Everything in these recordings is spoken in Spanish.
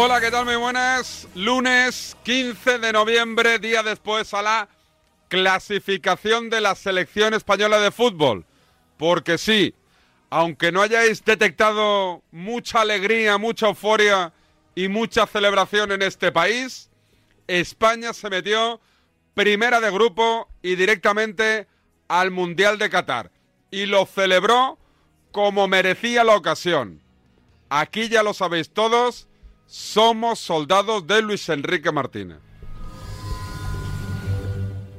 Hola, ¿qué tal? Muy buenas. Lunes 15 de noviembre, día después a la clasificación de la selección española de fútbol. Porque sí, aunque no hayáis detectado mucha alegría, mucha euforia y mucha celebración en este país, España se metió primera de grupo y directamente al Mundial de Qatar. Y lo celebró como merecía la ocasión. Aquí ya lo sabéis todos, somos soldados de Luis Enrique Martínez.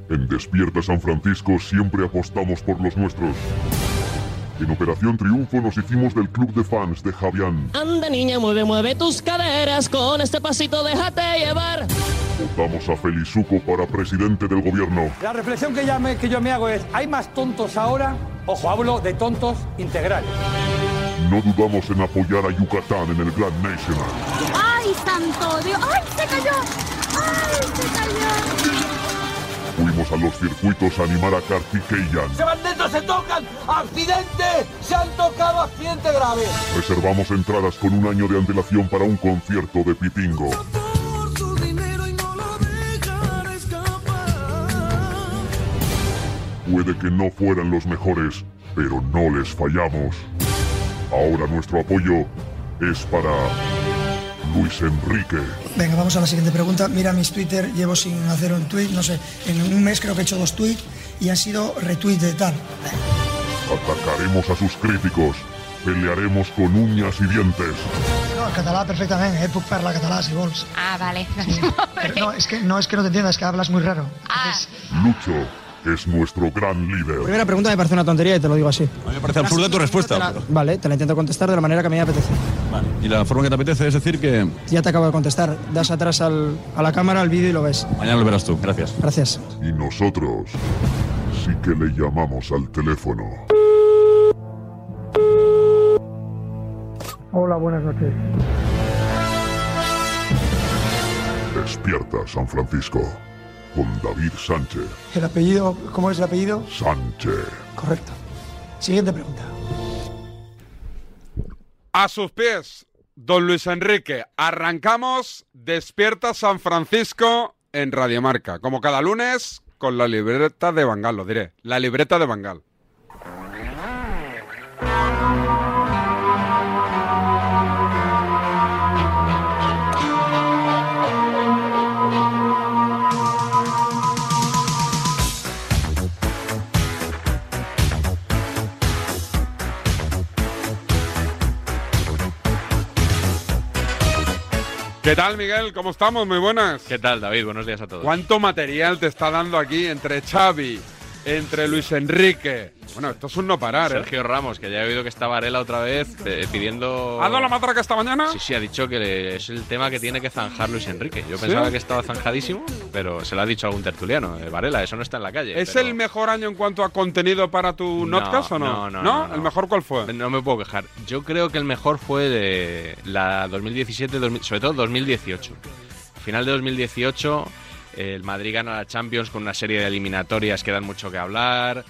En Despierta San Francisco siempre apostamos por los nuestros. En Operación Triunfo nos hicimos del club de fans de Javián. Anda niña, mueve, mueve tus caderas, con este pasito déjate llevar. Votamos a Felizuco para presidente del gobierno. La reflexión que, ya me- que yo me hago es, ¿hay más tontos ahora? Ojo, hablo de tontos integrales. No dudamos en apoyar a Yucatán en el Grand National. ¡Ay, santo Dios! ¡Ay, se cayó! ¡Ay, se cayó! Fuimos a los circuitos a animar a Kartikeyan. ¡Se van dentro, se tocan! ¡Accidente! ¡Se han tocado accidente grave! Reservamos entradas con un año de antelación para un concierto de Pitingo. Puede que no fueran los mejores, pero no les fallamos. Ahora nuestro apoyo es para Luis Enrique. Venga, vamos a la siguiente pregunta. Mira mis Twitter, llevo sin hacer un tweet, no sé, en un mes creo que he hecho dos tweets y han sido retweets de tal. Atacaremos a sus críticos. Pelearemos con uñas y dientes. No, en català perfectamente, eh, puc parlar català si vols. Ah, vale. Pero no, es que no es que no te entiendas, es que hablas muy raro. Entonces, Lucho es nuestro gran líder. Primera pregunta me parece una tontería y te lo digo así. A mí me parece absurda tu respuesta. Te la- pero- vale, te la intento contestar de la manera que a mí me apetece. Y la forma que te apetece es decir que Ya te acabo de contestar. Das atrás al- a la cámara, al vídeo y lo ves. mañana lo verás tú. Gracias. Gracias. Y nosotros sí que le llamamos al teléfono. hola, buenas noches. Despierta San Francisco con David Sánchez. El apellido, ¿cómo es el apellido? Sánchez. Correcto. Siguiente pregunta. A sus pies, don Luis Enrique. Arrancamos Despierta San Francisco en Radiomarca. Como cada lunes, con la libreta de Bangal, lo diré. La libreta de Bangal. ¿Qué tal, Miguel? ¿Cómo estamos? Muy buenas. ¿Qué tal, David? Buenos días a todos. ¿Cuánto material te está dando aquí entre Xavi, entre Luis Enrique? Bueno, esto es un no parar, ¿eh? Sergio Ramos, que ya he oído que está Varela otra vez eh, pidiendo. ¿Ha dado la matraca esta mañana? Sí, sí, ha dicho que es el tema que tiene que zanjar Luis Enrique. Yo pensaba que estaba zanjadísimo, pero se lo ha dicho algún tertuliano. eh, Varela, eso no está en la calle. ¿Es pero- el mejor año en cuanto a contenido para tu No, notcast o no? no, no, no, no. ¿El mejor cuál fue? No me puedo quejar. Yo creo que el mejor fue de la 2017, 2000 sobre todo 2018. Final de 2018, el Madrid gana la Champions con una serie de eliminatorias que dan mucho que hablar.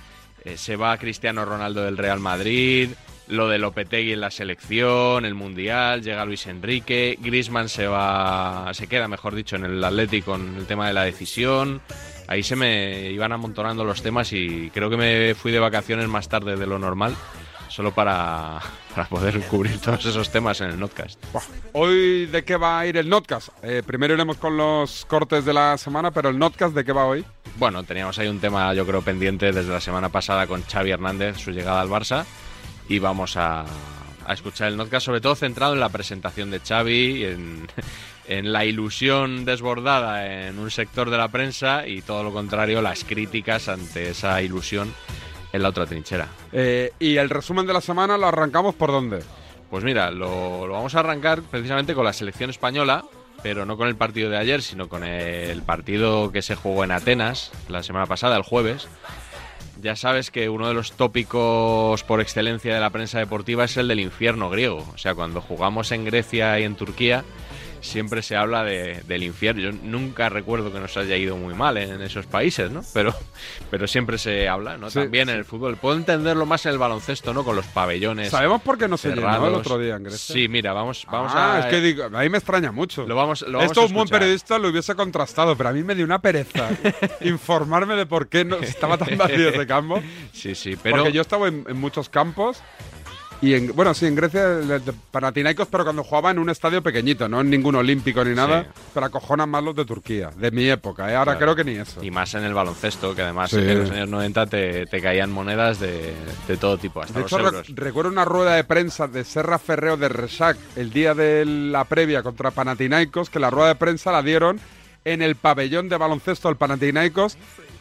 eh, se va Cristiano Ronaldo del Real Madrid. Lo de Lopetegui en la selección, el Mundial, llega Luis Enrique, Griezmann se va, se queda, mejor dicho, en el Atlético con el tema de la decisión. Ahí se me iban amontonando los temas y creo que me fui de vacaciones más tarde de lo normal, solo para, para poder cubrir todos esos temas en el Notcast. Hoy, ¿de qué va a ir el notcast? Eh, primero iremos con los cortes de la semana, pero el notcast, ¿de qué va hoy? Bueno, teníamos ahí un tema, yo creo, pendiente desde la semana pasada con Xavi Hernández, su llegada al Barça, y vamos a, a escuchar el Notcast, sobre todo centrado en la presentación de Xavi, en, en la ilusión desbordada en un sector de la prensa y todo lo contrario, las críticas ante esa ilusión en la otra trinchera. Eh, y el resumen de la semana lo arrancamos por dónde? Pues mira, lo, lo vamos a arrancar precisamente con la selección española, pero no con el partido de ayer, sino con el partido que se jugó en Atenas la semana pasada, el jueves. Ya sabes que uno de los tópicos por excelencia de la prensa deportiva es el del infierno griego. O sea, cuando jugamos en Grecia y en Turquía, siempre se habla de- del infierno. Yo nunca recuerdo que nos haya ido muy mal en esos países, ¿no? Pero, pero siempre se habla, ¿no? Sí, También en el fútbol. Puedo entenderlo más en el baloncesto, ¿no? Con los pabellones. ¿Sabemos por qué no se llenó el otro día en Grecia? Sí, mira, vamos, vamos ah, a. es que digo, a mí me extraña mucho. Lo vamos, lo vamos Esto a un buen periodista lo hubiese contrastado, pero a mí me dio una pereza informarme de por qué no estaba tan vacío ese campo. Sí, sí, pero. Porque yo estaba en, en muchos campos y en, bueno, sí, en Grecia, Panathinaikos, pero cuando jugaba en un estadio pequeñito, no en ningún olímpico ni nada, Sí. pero acojonan más los de Turquía, de mi época, ¿eh? ahora Claro. creo que ni eso. Y más en el baloncesto, que además Sí. en los años 90 te, te caían monedas de, de todo tipo, hasta De los hecho, re- euros. recuerdo una rueda de prensa de Serra Ferreo de Resac el día de la previa contra Panathinaikos, que la rueda de prensa la dieron en el pabellón de baloncesto del Panathinaikos,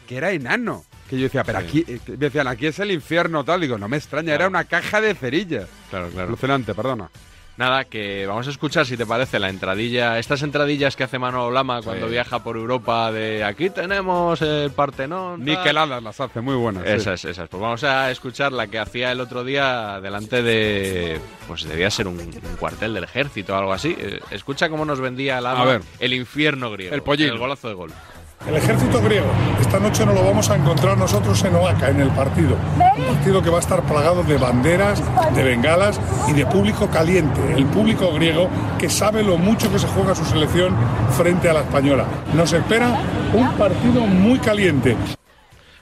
que era enano. Que yo decía, pero Sí. aquí, eh, me decían, aquí es el infierno, tal. Digo, no me extraña, era una caja de cerillas. Claro, claro. Alucinante, perdona. Nada, que vamos a escuchar, si te parece, la entradilla, estas entradillas que hace Manolo Lama cuando viaja por Europa de aquí tenemos el Partenón. tal". Niqueladas las hace, muy buenas. sí. Esas, esas. Pues vamos a escuchar la que hacía el otro día delante de. Pues debía ser un, un cuartel del ejército o algo así. Eh, Escucha cómo nos vendía el A ver. el infierno griego. El pollín. El golazo de gol. El ejército griego, esta noche nos lo vamos a encontrar nosotros en Oaca, en el partido. Un partido que va a estar plagado de banderas, de bengalas y de público caliente. El público griego que sabe lo mucho que se juega su selección frente a la española. Nos espera un partido muy caliente.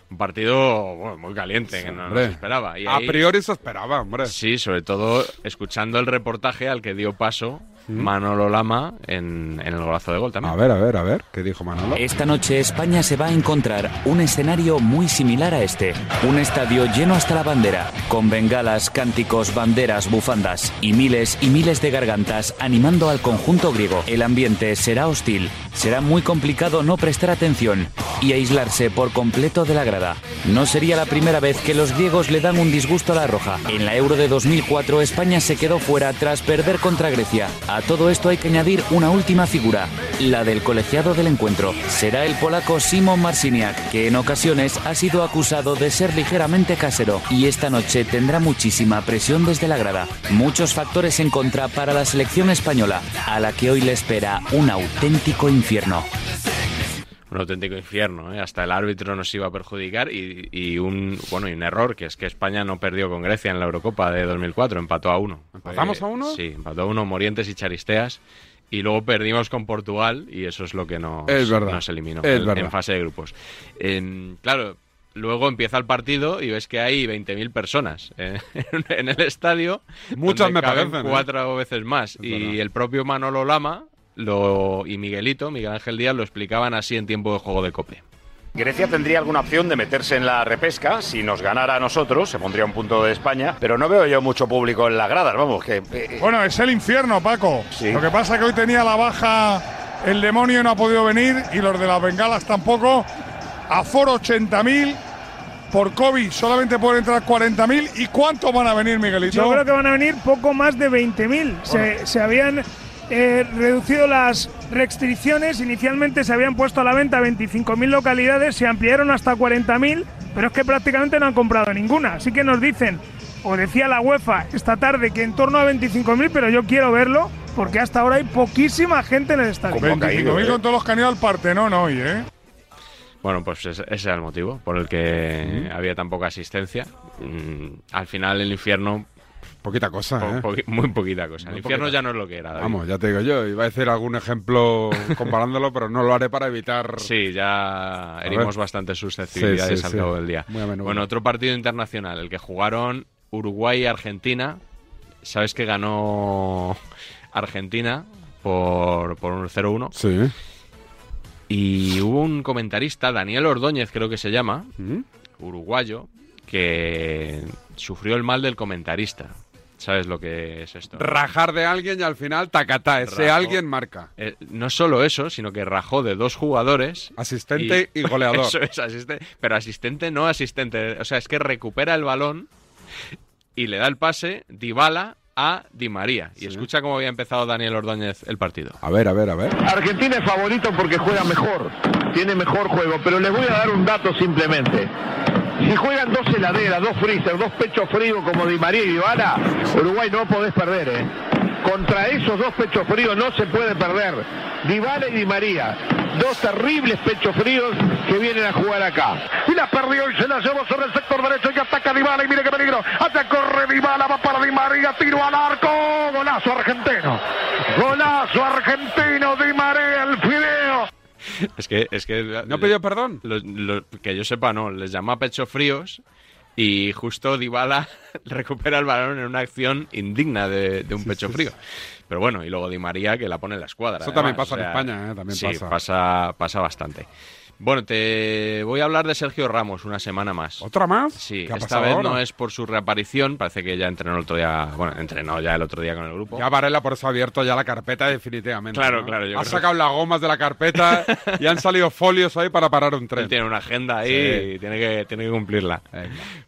Un partido bueno, muy caliente, que no nos Hombre, esperaba. Y a ahí- priori se esperaba, hombre. Sí, sobre todo escuchando el reportaje al que dio paso Manolo Lama en, en el golazo de gol también. A ver, a ver, a ver, ¿qué dijo Manolo? Esta noche España se va a encontrar un escenario muy similar a este. Un estadio lleno hasta la bandera, con bengalas, cánticos, banderas, bufandas y miles y miles de gargantas animando al conjunto griego. El ambiente será hostil. Será muy complicado no prestar atención y aislarse por completo de la grada. No sería la primera vez que los griegos le dan un disgusto a la roja. En la Euro de 2004 España se quedó fuera tras perder contra Grecia. A todo esto hay que añadir una última figura, la del colegiado del encuentro. Será el polaco Simon Marciniak, que en ocasiones ha sido acusado de ser ligeramente casero y esta noche tendrá muchísima presión desde la grada. Muchos factores en contra para la selección española, a la que hoy le espera un auténtico infierno. Un auténtico infierno, ¿eh? hasta el árbitro nos iba a perjudicar y, y un bueno y un error que es que España no perdió con Grecia en la Eurocopa de 2004, empató a uno. ¿Empatamos a uno? Sí, empató a uno Morientes y Charisteas y luego perdimos con Portugal y eso es lo que nos, Es verdad, nos eliminó es en, verdad. en fase de grupos. Claro, luego empieza el partido y ves que hay 20.000 personas eh, en el estadio. Muchas me parecen, ¿eh? Cuatro veces más. y el propio Manolo Lama lo, y Miguelito, Miguel Ángel Díaz, lo explicaban así en tiempo de juego de cope. Grecia tendría alguna opción de meterse en la repesca. Si nos ganara a nosotros, se pondría un punto de España. Pero no veo yo mucho público en las gradas, vamos, que... eh, Bueno, es el infierno, Paco. Lo que pasa es que hoy tenía la baja el demonio y no ha podido venir y los de las bengalas tampoco. Aforo 80.000. Por COVID solamente pueden entrar 40.000. ¿Y cuántos van a venir, Miguelito? Yo creo que van a venir poco más de 20.000. Se, se habían eh, reducido las restricciones. Inicialmente se habían puesto a la venta 25.000 localidades, se ampliaron hasta 40.000, pero es que prácticamente no han comprado ninguna. Así que nos dicen, o decía la UEFA esta tarde, que en torno a 25.000, pero yo quiero verlo porque hasta ahora hay poquísima gente en el estadio. 25.000 con todos los que han ido al Partenón hoy, ¿eh? Bueno, pues ese, ese era el motivo por el que había tan poca asistencia. Mm, al final el infierno... Poquita cosa, po- ¿eh? poqui- muy poquita cosa. Muy el infierno poquita. ya no es lo que era. David. Vamos, ya te digo yo, iba a decir algún ejemplo comparándolo, pero no lo haré para evitar... Sí, ya herimos bastantes susceptibilidades Sí, sí, al cabo del día. Muy a menudo. Bueno, otro partido internacional, el que jugaron Uruguay y Argentina. Sabes que ganó Argentina por, por un 0-1. Sí. Y hubo un comentarista, Daniel Ordóñez creo que se llama, ¿Mm? uruguayo, que sufrió el mal del comentarista. ¿Sabes lo que es esto? Rajar de alguien y al final tacatá, ese Rajó. alguien marca. Eh, no solo eso, sino que rajó de dos jugadores. Asistente y goleador. Eso es, asistente. Pero asistente no asistente. O sea, es que recupera el balón y le da el pase Dybala a Di María. Y escucha cómo había empezado Daniel Ordóñez el partido. A ver, a ver, a ver. Argentina es favorito porque juega mejor, tiene mejor juego, pero les voy a dar un dato simplemente. Si juegan dos heladeras, dos freezer, dos pechos fríos como Di María y Ivana, Uruguay no podés perder, ¿eh? contra esos dos pechos fríos no se puede perder. Dybala y Di María, dos terribles pechos fríos que vienen a jugar acá. Y la perdió y se la llevó sobre el sector derecho y ataca Dybala y mire qué peligro. Hasta corre Dybala, va para Di María, tiro al arco. Golazo argentino. Golazo argentino, Di María, el fideo. Es que, es que ¿No pidió perdón? que yo sepa, no. Les llama pechos fríos y justo Dybala recupera el balón en una acción indigna de, de un pecho frío. Pero bueno, y luego Di María que la pone en la escuadra. Eso también pasa en España, ¿eh? También pasa. pasa. pasa bastante. Bueno, te voy a hablar de Sergio Ramos una semana más. ¿Otra más? Sí, ¿Qué ha esta pasado vez ahora? no es por su reaparición, parece que ya entrenó el otro día, bueno, entrenó ya el otro día con el grupo. Ya Varela por eso ha abierto ya la carpeta definitivamente. Claro, ¿no? claro, yo Ha creo sacado las gomas de la carpeta y han salido folios ahí para parar un tren. Él tiene una agenda ahí Sí. y tiene que, tiene que cumplirla.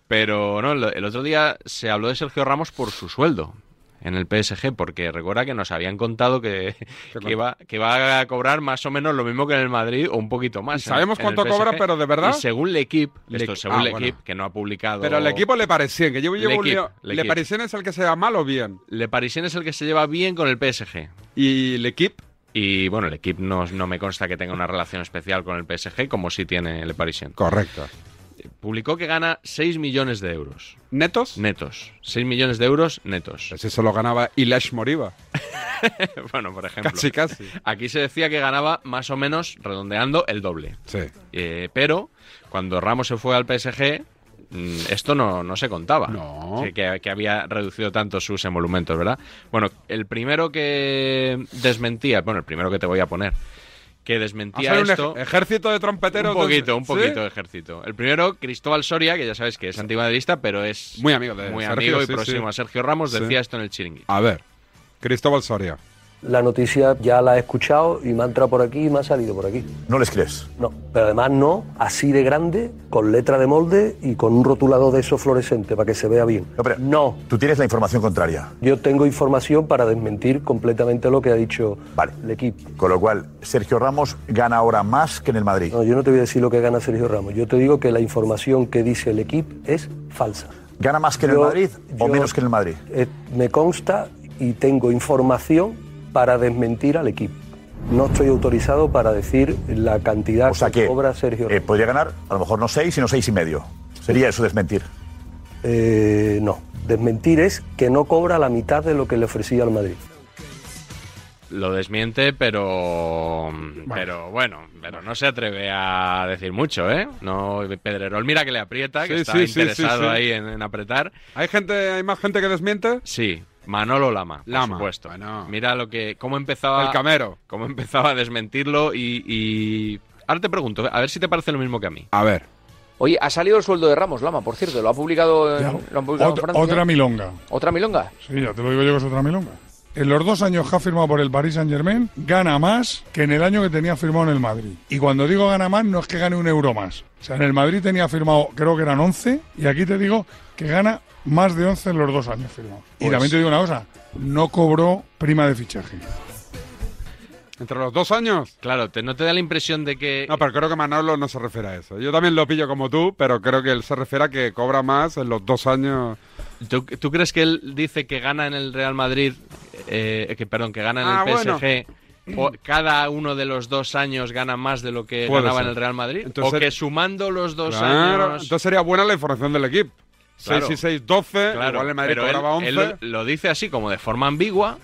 Pero no, el otro día se habló de Sergio Ramos por su sueldo en el PSG, porque recuerda que nos habían contado que, que, iba, que iba a cobrar más o menos lo mismo que en el Madrid o un poquito más. ¿Sabemos en el cuánto cobra, pero de verdad? Y según L'Equipe, Le- esto según ah, L'Equipe, bueno. que no ha publicado... Pero el equipo Le Parisien, que yo llevo un lío. Le. Parisien es el que se va mal o bien. Le Parisien es el que se lleva bien con el PSG. ¿Y el equipo? Y bueno, el equipo no, no me consta que tenga una relación especial con el PSG, como sí tiene Le Parisien. Correcto. Publicó que gana 6 millones de euros. ¿Netos? Netos. 6 millones de euros netos. Pues eso lo ganaba Ilash Moriba. bueno, por ejemplo. Casi, casi. Aquí se decía que ganaba más o menos, redondeando, el doble. Sí. Eh, pero cuando Ramos se fue al PSG, mm, esto no, no se contaba. No. Que, que- que había reducido tanto sus emolumentos, ¿verdad? Bueno, el primero que desmentía, bueno, el primero que te voy a poner, que desmentía un esto... ej- ejército de trompeteros. Un poquito, un ¿Sí? poquito de ejército. El primero, Cristóbal Soria, que ya sabes que es antimadridista, pero es Muy amigo de muy Sergio, amigo y sí, próximo a Sergio Ramos, decía esto en el chiringuito. A ver, Cristóbal Soria. La noticia ya la he escuchado y me ha entrado por aquí y me ha salido por aquí. ¿No les crees? No, pero además no así de grande, con letra de molde y con un rotulador de esos fluorescente para que se vea bien. No, Tú tienes la información contraria. yo tengo información para desmentir completamente lo que ha dicho Vale. el equipo. Con lo cual, Sergio Ramos gana ahora más que en el Madrid. No, yo no te voy a decir lo que gana Sergio Ramos. Yo te digo que la información que dice el equipo es falsa. ¿Gana más que en el Madrid o menos que en el Madrid? Eh, me consta y tengo información para desmentir al equipo. No estoy autorizado para decir la cantidad O sea que que cobra Sergio eh, podría ganar a lo mejor no seis, sino seis y medio. Sería eso desmentir. Eh, no, desmentir es que no cobra la mitad de lo que le ofrecía al Madrid. Lo desmiente, pero pero bueno, pero no se atreve a decir mucho, ¿eh? No, Pedrerol mira que le aprieta, que Sí, está sí, sí, interesado sí, sí. ahí en, en apretar. ¿Hay gente, hay más gente que desmiente? Sí, Manolo Lama, Lama, por supuesto. Mira lo que cómo empezaba El camero. cómo empezaba a desmentirlo y, y ahora te pregunto, a ver si te parece lo mismo que a mí. A ver. Oye, ha salido el sueldo de Ramos, Lama, por cierto, lo ha publicado en, lo han publicado en Otra, Francia. otra milonga. ¿Otra milonga? Sí, ya te lo digo yo que es otra milonga. En los dos años que ha firmado por el Paris Saint Germain, gana más que en el año que tenía firmado en el Madrid. Y cuando digo gana más, no es que gane un euro más. O sea, en el Madrid tenía firmado, creo que eran 11, y aquí te digo que gana más de 11 en los dos años firmados. Y Pues- también te digo una cosa, no cobró prima de fichaje. ¿Entre los dos años? Claro, te, ¿no te da la impresión de que No, pero creo que Manolo no se refiere a eso. Yo también lo pillo como tú, pero creo que él se refiere a que cobra más en los dos años. ¿Tú, tú crees que él dice que gana en el Real Madrid, eh, que perdón, que gana en Ah, el bueno. PSG? cada uno de los dos años gana más de lo que Puede ganaba ser. en el Real Madrid? Entonces- ¿O que sumando los dos Claro, años... entonces sería buena la información del equipo. Claro. 6 y 6, 12. Claro, igual el Madrid pero él- cobraba 11. él lo, lo dice así como de forma ambigua,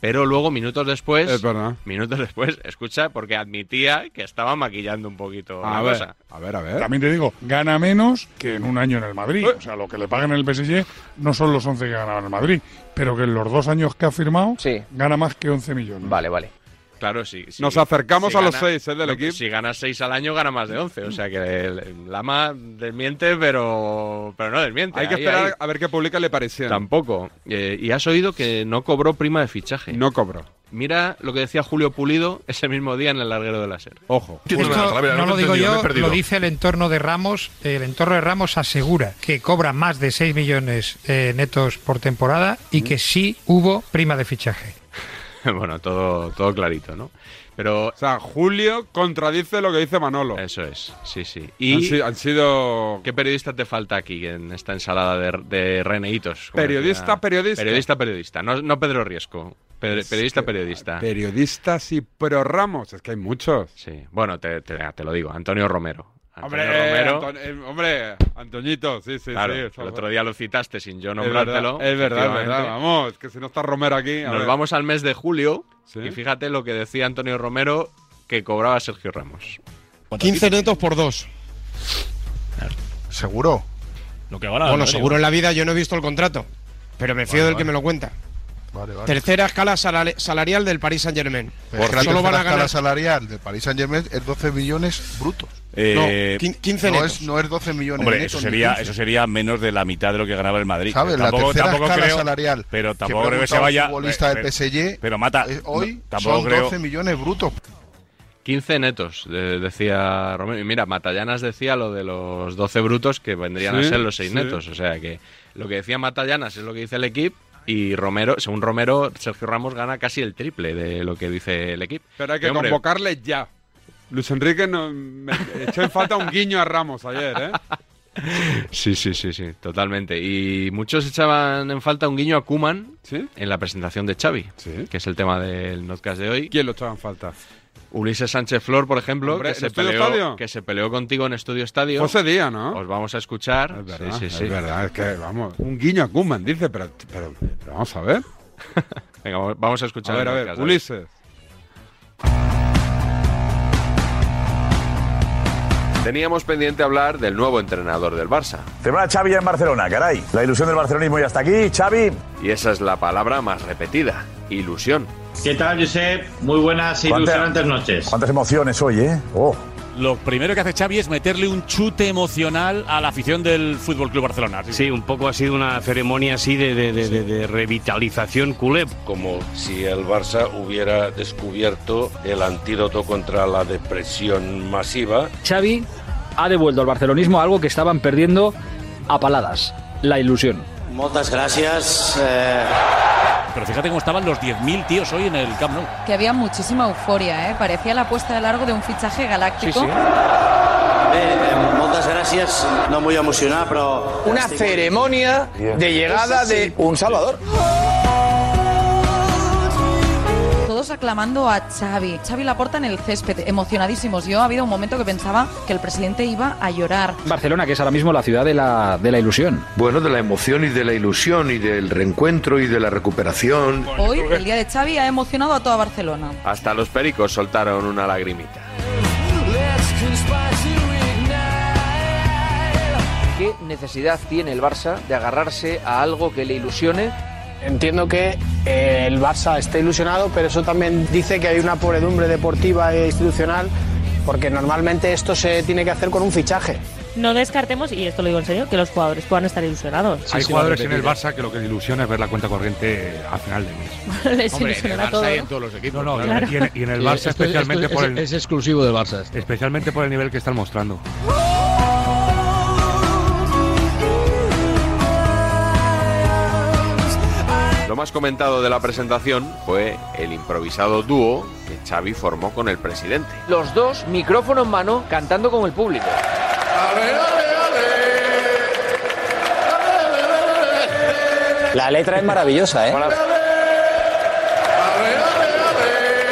pero luego minutos después, Es verdad. minutos después, escucha, porque admitía que estaba maquillando un poquito A la ver, cosa. a ver, a ver. También te digo, gana menos que en un año en el Madrid. O sea, lo que le pagan en el PSG no son los 11 que ganaba en el Madrid, pero que en los dos años que ha firmado gana más que 11 millones. Vale, vale. Claro, sí. sí. Nos acercamos Si a los gana- 6 del equipo. Si gana 6 al año, gana más de 11. O sea que el, el Lama desmiente, pero, pero no desmiente. Hay que esperar ahí. a ver qué publica Le Parisien. Tampoco. Eh, y has oído que no cobró prima de fichaje. No cobró. Mira lo que decía Julio Pulido ese mismo día en el larguero de la SER. Ojo. Esto no lo digo yo, lo dice el entorno de Ramos. El entorno de Ramos asegura que cobra más de 6 millones eh, netos por temporada y que sí hubo prima de fichaje. bueno, todo, todo clarito, ¿no? Pero... O sea, Julio contradice lo que dice Manolo. Eso es, sí, sí. Han, Y... si- han sido... ¿Qué periodista te falta aquí en esta ensalada de, de reneitos? Periodista, decía? periodista. Periodista, periodista. No, no Pedro Riesco. Pe- periodista, periodista. Periodistas y pro Ramos, es que hay muchos. Sí. Bueno, te, te- te lo digo. Antonio Romero. Hombre, Antonio Romero. Anton- eh, hombre, Antoñito, sí, sí, claro, sí. el otro día lo citaste sin yo nombrártelo. es verdad, es verdad. Vamos, que si no está Romero aquí. a Nos ver. vamos al mes de julio Sí. y fíjate lo que decía Antonio Romero que cobraba Sergio Ramos. 15 netos por dos. ¿Seguro? Lo que gana. Bueno, seguro en la vida yo no he visto el contrato, pero me fío Vale, del que vale. me lo cuenta. Vale, vale. Tercera escala salari- salarial del Paris Saint Germain. Es que la Solo van a tercera escala ganar. salarial del Paris Saint Germain es 12 millones brutos. Eh, No, quin- 15 no netos. es, no es 12 millones Hombre, netos, eso sería, 15. eso sería menos de la mitad de lo que ganaba el Madrid. ¿Sabes? Pero La tampoco, tercera tampoco escala creo, salarial Pero que tampoco creo que se vaya. futbolista del pero- PSG, Pero mata. eh, hoy no, tampoco son creo. 12 millones brutos. 15 netos, de- decía Romero. Y mira, Matallanas decía lo de los 12 brutos que vendrían a ser los 6 sí. netos. O sea que lo que decía Matallanas es lo que dice el equipo. Y Romero, según Romero, Sergio Ramos gana casi el triple de lo que dice el equipo. Pero hay que Y, hombre, convocarle ya. Luis Enrique no, me echó en falta un guiño a Ramos ayer, ¿eh? Sí, sí, sí, sí, totalmente. Y muchos echaban en falta un guiño a Kuman en la presentación de Xavi, que es el tema del podcast de hoy. ¿Quién lo echaba en falta? Ulises Sánchez Flor, por ejemplo, Hombre, que, ¿en se peleó, Estadio? que se peleó contigo en Estudio Estadio. Ese día, ¿no? Os vamos a escuchar. Es verdad, sí, sí, sí. es verdad, es que, vamos, un guiño a Koeman, dice, pero, pero, pero vamos a ver. Venga, vamos- a escuchar. A ver, a ver, Ulises. Teníamos pendiente hablar del nuevo entrenador del Barça. Celebra Xavi ya en Barcelona, caray. La ilusión del barcelonismo ya está aquí. Xavi. Y esa es la palabra más repetida, ilusión. ¿Qué tal, Josep? Muy buenas y ¿Cuánta- ilusionantes noches. ¿Cuántas emociones hoy, eh? Oh. Lo primero que hace Xavi es meterle un chute emocional a la afición del Fútbol Club Barcelona. Sí, un poco ha sido una ceremonia así de, de- de- de- de revitalización culé. Como si el Barça hubiera descubierto el antídoto contra la depresión masiva. Xavi ha devuelto al barcelonismo algo que estaban perdiendo a paladas, la ilusión. Muchas gracias. eh, Pero fíjate cómo estaban los 10.000 tíos hoy en el Camp Nou. Que había muchísima euforia, ¿eh? Parecía la puesta de largo de un fichaje galáctico. muchas gracias. No muy emocionado, pero... Una ceremonia de llegada de un Salvador. Todos aclamando a Xavi. Xavi Laporta en el césped, emocionadísimos. Yo ha habido un momento que pensaba que el presidente iba a llorar. Barcelona, que es ahora mismo la ciudad de la, de la ilusión. Bueno, de la emoción y de la ilusión y del reencuentro y de la recuperación. Hoy, el día de Xavi ha emocionado a toda Barcelona. Hasta los pericos soltaron una lagrimita. ¿Qué necesidad tiene el Barça de agarrarse a algo que le ilusione? Entiendo que eh, el Barça está ilusionado, pero eso también dice que hay una pobredumbre deportiva e institucional, porque normalmente esto se tiene que hacer con un fichaje. No descartemos, y esto lo digo en serio, que los jugadores puedan estar ilusionados. Hay jugadores en el Barça que lo que ilusiona es ver la cuenta corriente al final del mes. Les Hombre, todo. ¿no? todos los equipos. No, no, y en- Claro. y, en, y en el Sí, Barça esto- especialmente esto por es- el... es exclusivo del Barça. Especialmente por el nivel que están mostrando. Lo más comentado de la presentación fue el improvisado dúo que Xavi formó con el presidente. Los dos, micrófono en mano, cantando con el público. La letra es maravillosa, ¿eh?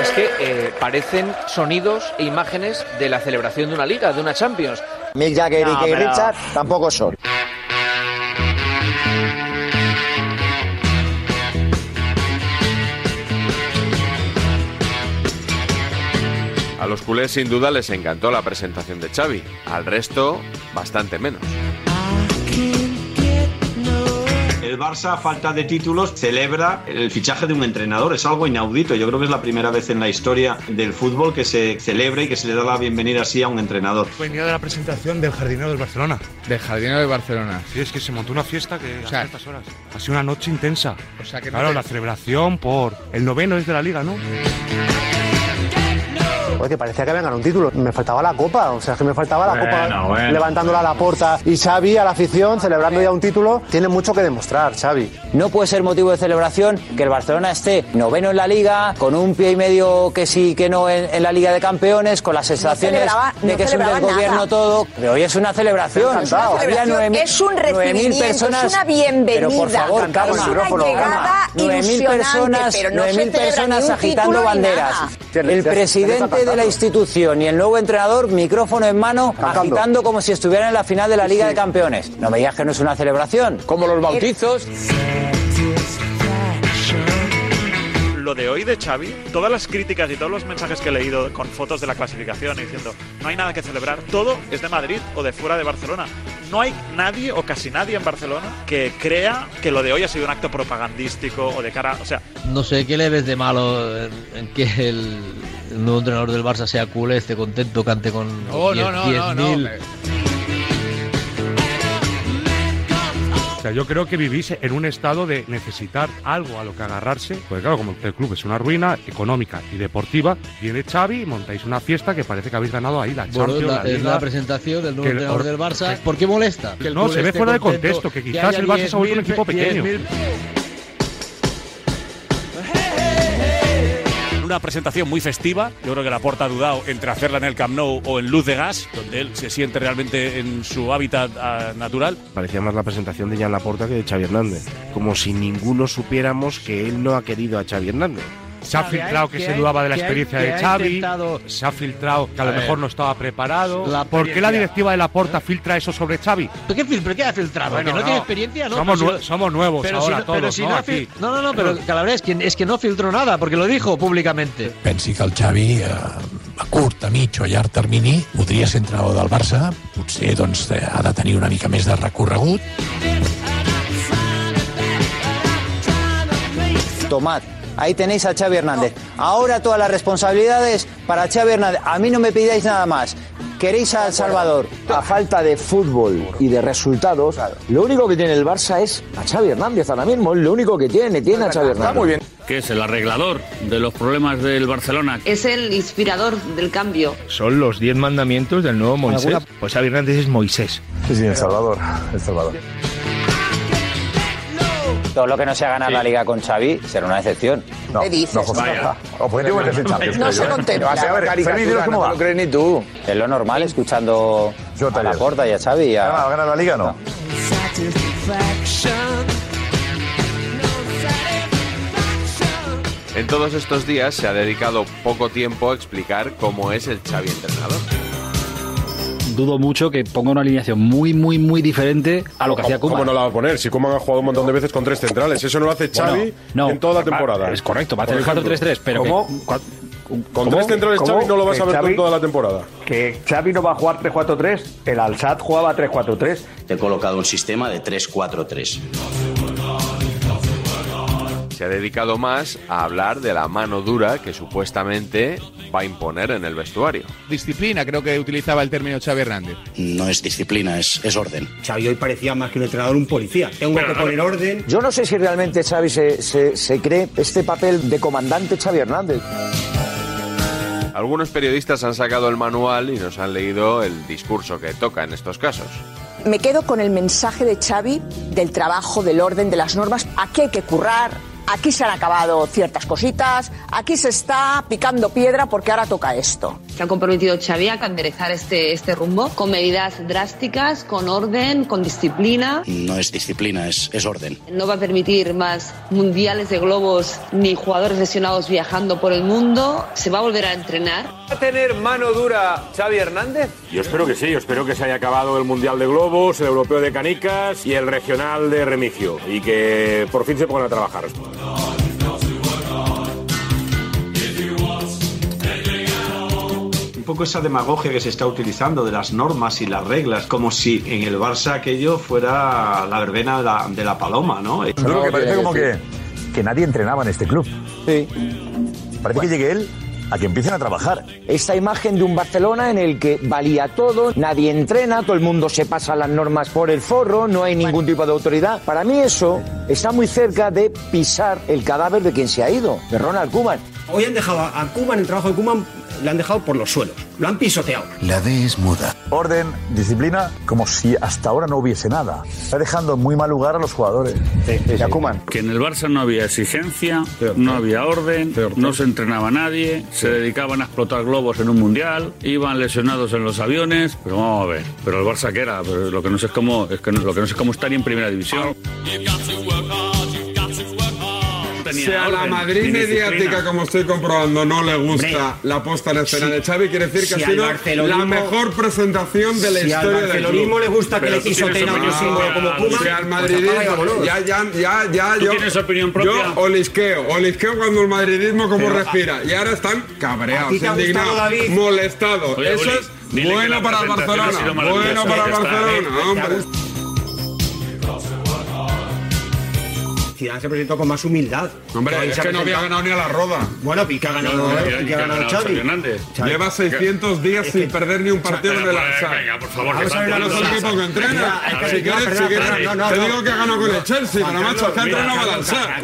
Es que eh, parecen sonidos e imágenes de la celebración de una liga, de una Champions. Mick Jagger No, y Keith pero- Richard tampoco son. Los culés sin duda les encantó la presentación de Xavi, al resto bastante menos. El Barça, a falta de títulos, celebra el fichaje de un entrenador. Es algo inaudito. Yo creo que es la primera vez en la historia del fútbol que se celebra y que se le da la bienvenida así a un entrenador. Venía de la presentación del jardinero del Barcelona. Del jardinero de Barcelona. Sí, es que se montó una fiesta que O sea, a estas horas. Ha sido una noche intensa. O sea, que no claro, te- la celebración por el noveno es de la liga, ¿no? Joder, que parecía que habían ganado un título. Me faltaba la copa, o sea, es que me faltaba la Bueno, copa bueno. levantándola a la puerta. Y Xavi, a la afición, celebrando ya un título, tiene mucho que demostrar, Xavi. No puede ser motivo de celebración que el Barcelona esté noveno en la liga, con un pie y medio que sí que no en, en la Liga de Campeones, con las sensaciones de no que es un desgobierno nada. todo. Pero hoy es una celebración. Es una Había celebración, 9.000 es un 9.000 recibimiento, personas. es una bienvenida, Pero por favor, calma. es una calma. llegada 9.000 ilusionante, personas, pero no se 9.000 celebra ni personas agitando banderas. nada. El presidente de la institución y el nuevo entrenador, micrófono en mano, agitando como si estuvieran en la final de la Liga de Campeones. No me digas que no es una celebración. Como los bautizos. Lo de hoy de Xavi, todas las críticas y todos los mensajes que he leído con fotos de la clasificación y diciendo no hay nada que celebrar, todo es de Madrid o de fuera de Barcelona. No hay nadie o casi nadie en Barcelona que crea que lo de hoy ha sido un acto propagandístico o de cara, o sea, No sé qué le ves de malo en, en que el, el nuevo entrenador del Barça sea culé, esté contento, cante con no, no, no, no, sea, yo creo que vivís en un estado de necesitar algo a lo que agarrarse. Porque claro, como el club es una ruina económica y deportiva, viene Xavi y montáis una fiesta que parece que habéis ganado ahí la Bueno, Champions, la- la es la presentación del nuevo entrenador del Barça. ¿Por qué molesta? Que No, se ve fuera de contexto, que quizás el Barça se ha vuelto un 10.000 equipo pequeño. Una presentación muy festiva. Yo creo que Laporta ha dudado entre hacerla en el Camp Nou o en Luz de Gas, donde él se siente realmente en su hábitat ah, natural. Parecía más la presentación de Jan Laporta que de Xavi Hernández. Como si ninguno supiéramos que él no ha querido a Xavi Hernández. Se ha filtrado que, se dudaba de la experiencia de Xavi, se ha filtrado que a lo ver. mejor no estaba preparado. La ¿Por qué la directiva de la Porta filtra eso sobre Xavi? ¿Pero qué, pero qué ha filtrado? Bueno, ¿Que no, no. tiene experiencia? No, Somos pero nue- somos nuevos pero ahora si no, pero todos, si ¿no? no, Aquí. no, no, no, pero Calabres, es que, es que no filtró nada, porque lo dijo públicamente. Pensi que el Xavi eh, a curt, a mig o a llarg termini podria ser entrenador del Barça, potser doncs, eh, ha de tenir una mica més de recorregut. Tomad. Ahí tenéis a Xavi Hernández. Ahora todas las responsabilidades para Xavi Hernández. A mí no me pidáis nada más. Queréis a El Salvador. A falta de fútbol y de resultados, lo único que tiene el Barça es a Xavi Hernández ahora mismo. Es lo único que tiene, tiene a Xavi Hernández. muy bien. que es el arreglador de los problemas del Barcelona. Es el inspirador del cambio. Son los diez mandamientos del nuevo Moisés. ¿Alguna- Pues Xavi Hernández es Moisés. Sí, sí, El Salvador. El Salvador. Todo lo que no sea ganar la liga con Xavi será una decepción. No, ¿Qué dices? no, José. Vaya. Objetivo es el Champions, No se. A ver, dinos cómo va. lo crees ni tú. Es lo normal escuchando a la Porta y a Xavi. y a- ¿Gana, gana la liga o no? En todos estos días se ha dedicado poco tiempo a explicar cómo es el Xavi entrenador. Dudo mucho que ponga una alineación muy, muy, muy diferente a lo que hacía ¿Cómo Koeman. no la va a poner? Si Koeman ha jugado un montón de veces con tres centrales. Eso no lo hace Xavi Bueno, no. en toda la temporada. es correcto, va a tener Por ejemplo. 4-3-3, pero que- ¿Cómo? Con tres centrales Xavi no lo vas a ver en toda la temporada. Que Xavi no va a jugar 3-4-3, el Alsat jugaba 3-4-3. He colocado un sistema de 3-4-3. Se ha dedicado más a hablar de la mano dura que supuestamente va a imponer en el vestuario. Disciplina, creo que utilizaba el término Xavi Hernández. No es disciplina, es, es orden. Xavi hoy parecía más que un entrenador, un policía. Tengo que poner orden. Yo no sé si realmente Xavi se, se- se cree este papel de comandante Xavi Hernández. Algunos periodistas han sacado el manual y nos han leído el discurso que toca en estos casos. Me quedo con el mensaje de Xavi del trabajo, del orden, de las normas. Aquí hay que currar, aquí se han acabado ciertas cositas, aquí se está picando piedra porque ahora toca esto. Se ha comprometido Xavi a enderezar este, este rumbo con medidas drásticas, con orden, con disciplina. No es disciplina, es, es orden. No va a permitir más mundiales de globos ni jugadores lesionados viajando por el mundo. Se va a volver a entrenar. ¿Va a tener mano dura Xavi Hernández? Yo espero que sí, yo espero que se haya acabado el Mundial de Globos, el Europeo de Canicas y el Regional de Remigio. Y que por fin se pongan a trabajar. Poco esa demagogia que se está utilizando de las normas y las reglas, como si en el Barça aquello fuera la verbena de la, de la paloma, ¿no? Yo creo que parece como que, que nadie entrenaba en este club. Sí. Parece que llegue él a que empiecen a trabajar. Esta imagen de un Barcelona en el que valía todo, nadie entrena, todo el mundo se pasa las normas por el forro, no hay ningún tipo de autoridad. Para mí eso está muy cerca de pisar el cadáver de quien se ha ido, de Ronald Koeman. Hoy han dejado a Kuman, el trabajo de Kuman, le han dejado por los suelos, lo han pisoteado. La D es muda. Orden, disciplina, como si hasta ahora no hubiese nada. Está dejando en muy mal lugar a los jugadores. Que en el Barça no había exigencia, no había orden, no se entrenaba nadie, se dedicaban a explotar globos en un mundial, iban lesionados en los aviones. Pero vamos a ver, pero el Barça qué era, pero lo que no sé es cómo, es que no- lo que no sé es cómo estar en primera división. Si a la Madrid mediática, como estoy comprobando, no le gusta la puesta en escena si- de Xavi, quiere decir que si ha sido la mejor presentación de la si historia del club. le gusta que Pero le pisoteen a opinión símbolo como. Puma, Si al pues madridismo, ya, ya, ya, ya, ¿Tú yo, tienes opinión propia? Yo olisqueo, olisqueo cuando el madridismo como Pero, respira. Y ahora están ¿a cabreados, indignados, molestados. Eso es bueno para el Barcelona. Bueno para el Barcelona, eh, hombre. Zidane se presentó con más humildad. Hombre, es que no había ganado ni a la roda. Bueno, y que ha ganado, No, no, y que ha que ganado ganado Xavi. Xavi. Lleva 600 días sin perder ni un partido en el Venga, por favor, que Vamos a ver No es el que entrena. Es que- Si quieres, si quieres, te digo que ha ganado con el Chelsea, pero macho, que ha entrenado al Carlos, Alsa.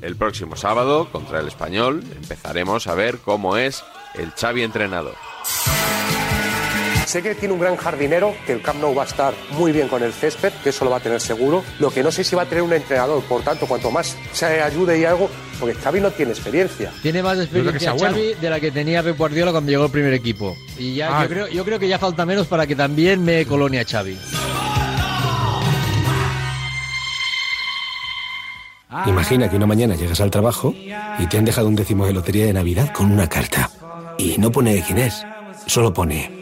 El próximo sábado, contra el Español, empezaremos a ver cómo es el Xavi entrenador. Sé que tiene un gran jardinero, que el Camp Nou va a estar muy bien con el césped, que eso lo va a tener seguro. Lo que no sé si va a tener un entrenador, por tanto, cuanto más se ayude y algo, porque Xavi no tiene experiencia. Tiene más experiencia Xavi de la que tenía Pep Guardiola cuando llegó el primer equipo. Y ya Ah. yo, creo, yo creo que ya falta menos para que también me colonia Xavi. Imagina que una mañana llegas al trabajo y te han dejado un décimo de lotería de Navidad con una carta. Y no pone quién es, solo pone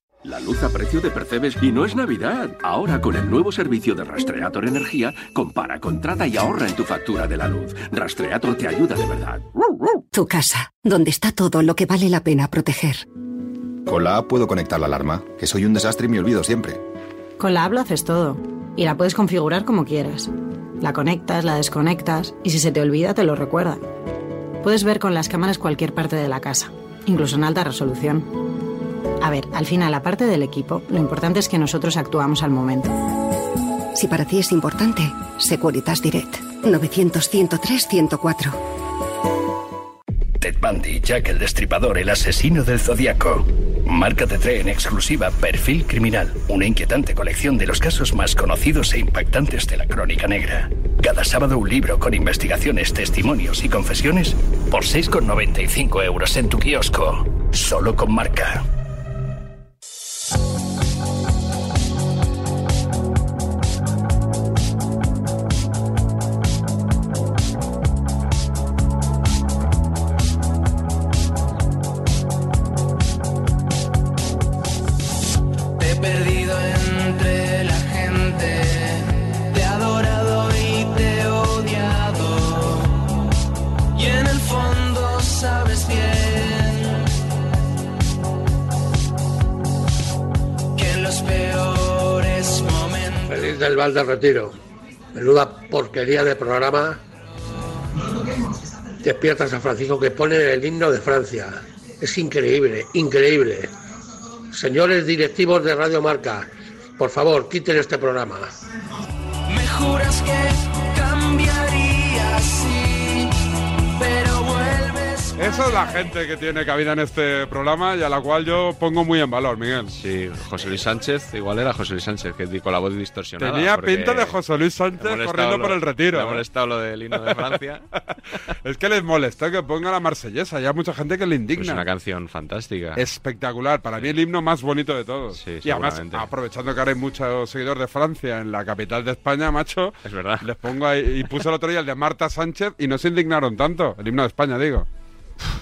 La luz a precio de Percebes y no es Navidad. Ahora con el nuevo servicio de Rastreator Energía, compara, contrata y ahorra en tu factura de la luz. Rastreator te ayuda de verdad. Tu casa, donde está todo lo que vale la pena proteger. Con la app puedo conectar la alarma, que soy un desastre y me olvido siempre. Con la app lo haces todo y la puedes configurar como quieras. La conectas, la desconectas y si se te olvida te lo recuerda. Puedes ver con las cámaras cualquier parte de la casa, incluso en alta resolución. A ver, al final, aparte del equipo, lo importante es que nosotros actuamos al momento. Si para ti es importante, Securitas Direct. 900-103-104. Ted Bundy, Jack el Destripador, el asesino del Zodíaco. Marca de en exclusiva Perfil Criminal, una inquietante colección de los casos más conocidos e impactantes de la crónica negra. Cada sábado un libro con investigaciones, testimonios y confesiones por 6,95 euros en tu kiosco. Solo con marca. Te Feliz del Retiro. Menuda porquería de programa. Despierta San Francisco que pone el himno de Francia. Es increíble, increíble. Señores directivos de Radio Marca, por favor, quiten este programa. Esa es la gente que tiene cabida en este programa y a la cual yo pongo muy en valor, Miguel. Sí, José Luis Sánchez, igual era José Luis Sánchez, que con la voz distorsionada. Tenía pinta de José Luis Sánchez corriendo lo- por el retiro. Le ha ¿eh? molestado lo del himno de Francia. es que les molesta que ponga la marsellesa. Hay mucha gente que le Es indigna. una canción fantástica. Espectacular, para mí el himno más bonito de todos. y además, aprovechando que ahora hay muchos seguidores de Francia en la capital de España, macho. Es verdad. Les pongo ahí. Y puse el otro día el de Marta Sánchez y no se indignaron tanto. El himno de España, digo.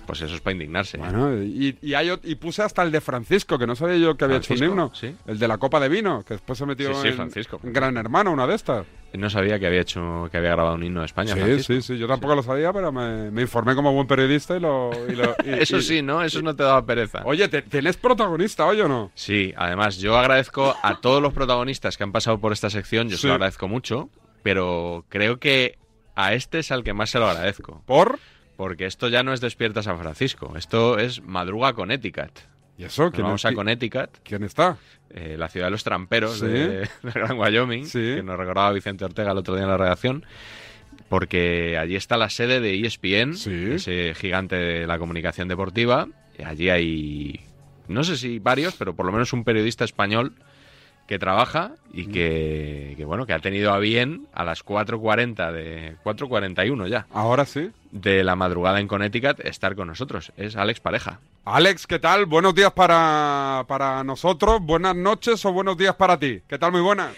Pues eso es para indignarse. Bueno, y, y, hay ot- y puse hasta el de Francisco, que no sabía yo que había hecho un himno. sí. El de la copa de vino, que después se metió Sí, sí, en, Francisco. en Gran Hermano, una de estas. No sabía que había hecho, que había grabado un himno de España. Sí, Francisco. sí, sí, yo tampoco lo sabía, pero me, me informé como buen periodista y lo... y lo- y- Eso sí, ¿no? Eso no te daba pereza. Oye, ¿te- ¿tienes protagonista hoy o no? Sí, además yo agradezco a todos los protagonistas que han pasado por esta sección, yo se lo agradezco mucho, pero creo que a este es al que más se lo agradezco. ¿Por? Porque esto ya no es Despierta San Francisco, esto es Madruga Connecticut. ¿Y eso? ¿Quién vamos es- a Connecticut. ¿Quién está? Eh, la ciudad de los tramperos Sí. de, de Gran Wyoming, Sí. que nos recordaba Vicente Ortega el otro día en la redacción, porque allí está la sede de ESPN, ese gigante de la comunicación deportiva. Allí hay, no sé si varios, pero por lo menos un periodista español que trabaja y que, que, bueno, que ha tenido a bien a las 4.40 de 4.41 ya. Ahora sí. De la madrugada en Connecticut estar con nosotros. Es Alex Pareja. Alex, ¿qué tal? Buenos días para, para nosotros, buenas noches o buenos días para ti. ¿Qué tal? Muy buenas.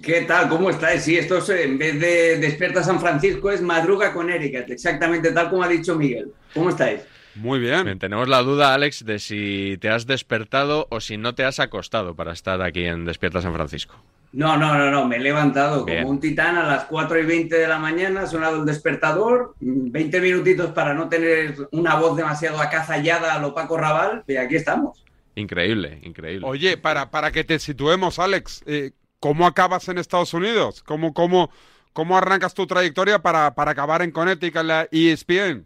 ¿Qué tal? ¿Cómo estáis? Sí, esto es, en vez de Despierta San Francisco es Madruga con Erika, exactamente tal como ha dicho Miguel. ¿Cómo estáis? Muy bien. Tenemos la duda, Alex, de si te has despertado o si no te has acostado para estar aquí en Despierta San Francisco. No, no, no, no, me he levantado Bien. como un titán a las 4 y 20 de la mañana, ha sonado el despertador, mm, 20 minutitos para no tener una voz demasiado acazallada a lo Paco Raval, y aquí estamos. Increíble, increíble. Oye, para, para que te situemos, Alex, eh, ¿cómo acabas en Estados Unidos? ¿Cómo, cómo, cómo arrancas tu trayectoria para, para acabar en Connecticut, en la ESPN?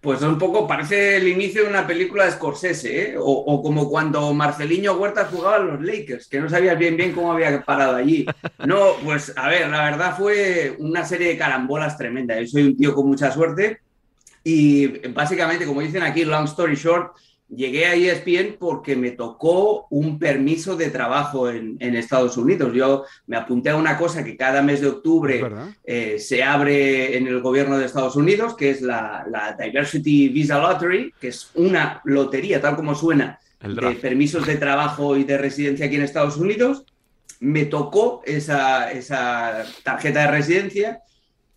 Pues un poco parece el inicio de una película de Scorsese, ¿eh? o, como cuando Marceliño Huerta jugaba a los Lakers, que no sabías bien bien cómo había parado allí. No, pues a ver, la verdad fue una serie de carambolas tremenda. Yo soy un tío con mucha suerte y básicamente, como dicen aquí, long story short, llegué a ESPN porque me tocó un permiso de trabajo en, en Estados Unidos. Yo me apunté a una cosa que cada mes de octubre eh, se abre en el gobierno de Estados Unidos, que es la, la Diversity Visa Lottery, que es una lotería, tal como suena, de permisos de trabajo y de residencia aquí en Estados Unidos. Me tocó esa, esa tarjeta de residencia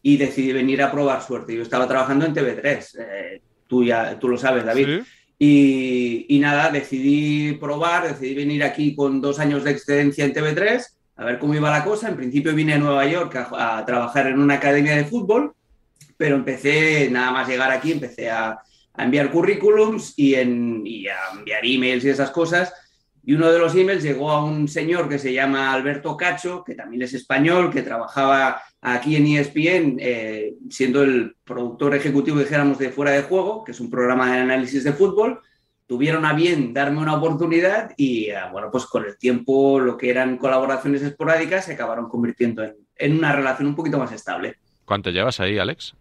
y decidí venir a probar suerte. Yo estaba trabajando en TV3, eh, tú, ya, tú lo sabes, David. Y, nada, decidí probar, decidí venir aquí con dos años de excedencia en TV3, a ver cómo iba la cosa. En principio vine a Nueva York a, trabajar en una academia de fútbol, pero empecé, nada más llegar aquí, empecé a, a enviar currículums y, en, y a enviar emails y esas cosas. Y uno de los emails llegó a un señor que se llama Alberto Cacho, que también es español, que trabajaba aquí en ESPN, eh, siendo el productor ejecutivo, dijéramos, de Fuera de Juego, que es un programa de análisis de fútbol. Tuvieron a bien darme una oportunidad y, eh, bueno, pues con el tiempo lo que eran colaboraciones esporádicas se acabaron convirtiendo en, en una relación un poquito más estable. ¿Cuánto llevas ahí, Alex?